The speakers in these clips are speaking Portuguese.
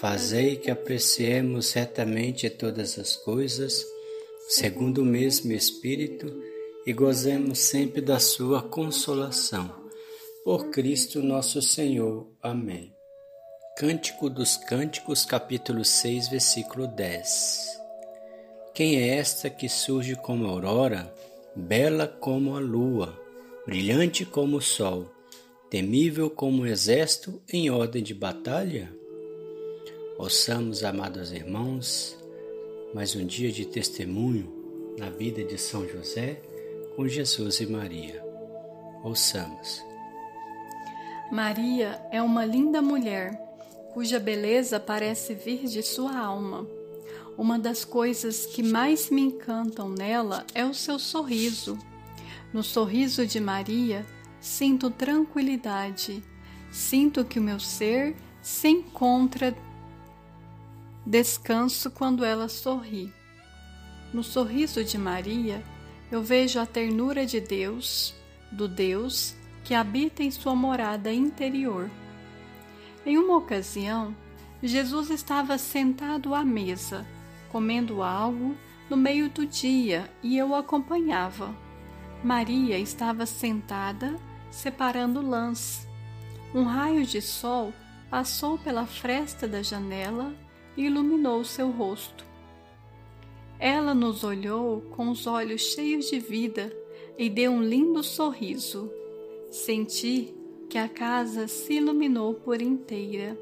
Fazei que apreciemos retamente todas as coisas, segundo o mesmo Espírito, e gozemos sempre da Sua consolação. Por Cristo nosso Senhor. Amém. Cântico dos Cânticos, capítulo 6, versículo 10. Quem é esta que surge como aurora, bela como a lua, brilhante como o sol, temível como o exército em ordem de batalha? Ouçamos, amados irmãos, mais um dia de testemunho na vida de São José com Jesus e Maria. Ouçamos. Maria é uma linda mulher cuja beleza parece vir de sua alma. Uma das coisas que mais me encantam nela é o seu sorriso. No sorriso de Maria, sinto tranquilidade, sinto que o meu ser se encontra Descanso quando ela sorri. No sorriso de Maria, eu vejo a ternura de Deus, do Deus que habita em sua morada interior. Em uma ocasião, Jesus estava sentado à mesa, comendo algo no meio do dia e eu o acompanhava. Maria estava sentada separando lãs. Um raio de sol passou pela fresta da janela e iluminou seu rosto. Ela nos olhou com os olhos cheios de vida e deu um lindo sorriso. Senti que a casa se iluminou por inteira.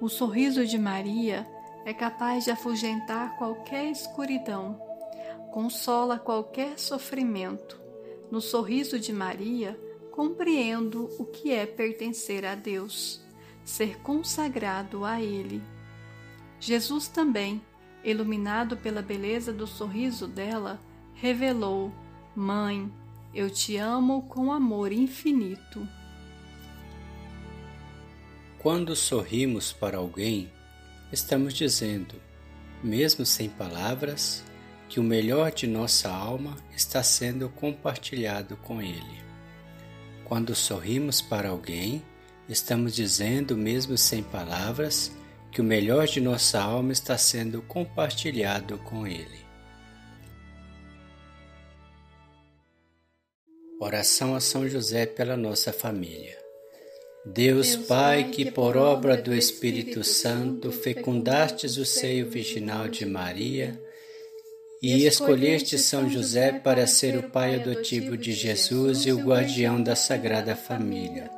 O sorriso de Maria é capaz de afugentar qualquer escuridão, consola qualquer sofrimento. No sorriso de Maria, compreendo o que é pertencer a Deus, ser consagrado a Ele. Jesus também, iluminado pela beleza do sorriso dela, revelou: Mãe, eu te amo com amor infinito. Quando sorrimos para alguém, estamos dizendo, mesmo sem palavras, que o melhor de nossa alma está sendo compartilhado com ele. Quando sorrimos para alguém, estamos dizendo, mesmo sem palavras, que o melhor de nossa alma está sendo compartilhado com Ele. Oração a São José pela nossa família. Deus, Deus Pai, que por obra do Espírito Santo fecundastes o seio virginal de Maria e escolheste São José para ser o pai adotivo de Jesus e o guardião da Sagrada Família.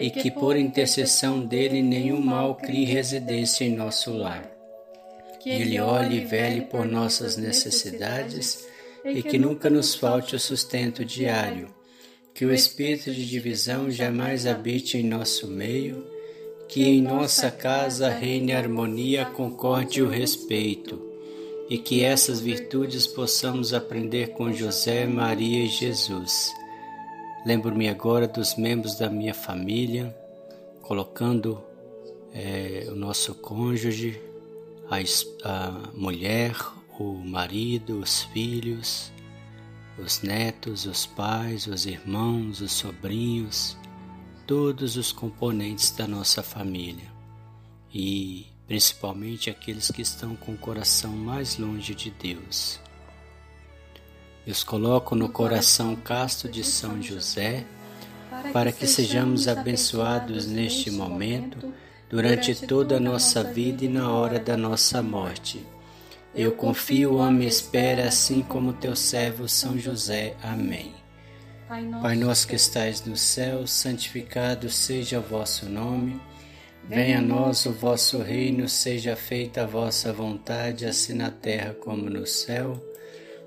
e que por intercessão dele nenhum mal crie residência em nosso lar. Que ele olhe e vele por nossas necessidades e que nunca nos falte o sustento diário. Que o espírito de divisão jamais habite em nosso meio, que em nossa casa reine a harmonia, a concórdia e o respeito, e que essas virtudes possamos aprender com José, Maria e Jesus Lembro-me agora dos membros da minha família, colocando é, o nosso cônjuge, a, a mulher, o marido, os filhos, os netos, os pais, os irmãos, os sobrinhos, todos os componentes da nossa família e principalmente aqueles que estão com o coração mais longe de Deus. Os coloco no coração casto de São José, para que sejamos abençoados neste momento, durante toda a nossa vida e na hora da nossa morte. Eu confio, amo e espero, assim como teu servo São José. Amém. Pai nosso que estais no céu, santificado seja o vosso nome. Venha a nós o vosso reino, seja feita a vossa vontade, assim na terra como no céu.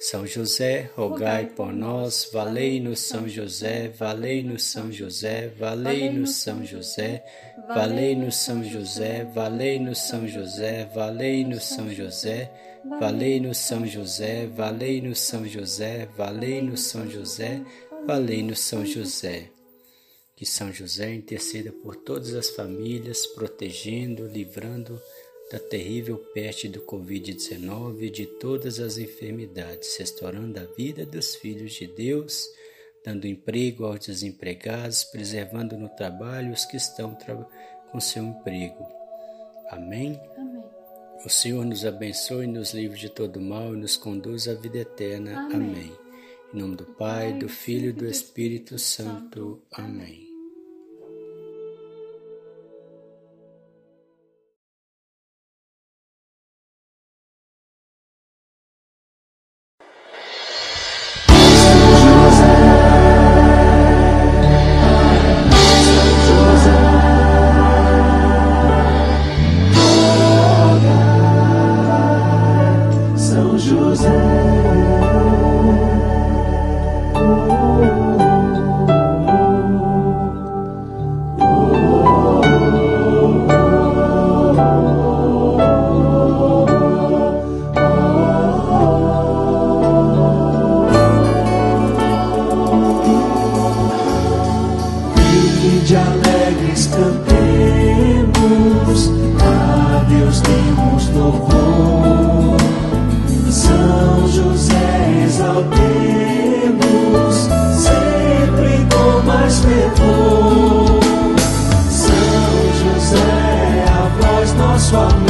São José, rogai por nós, valei-nos São José, valei-nos São José, valei-nos São José, valei-nos São José, valei-nos São José, valei-nos São José, valei-nos São José, valei-nos São José, valei-nos São José, valei-nos São José. Que São José interceda por todas as famílias, protegendo, livrando da terrível peste do Covid-19 e de todas as enfermidades, restaurando a vida dos filhos de Deus, dando emprego aos desempregados, preservando no trabalho os que estão com seu emprego. Amém? Amém. O Senhor nos abençoe, nos livre de todo mal e nos conduz à vida eterna. Amém. Amém. Em nome do Pai, do Filho e do Espírito Santo. Amém. levou. São José, a voz nosso amor.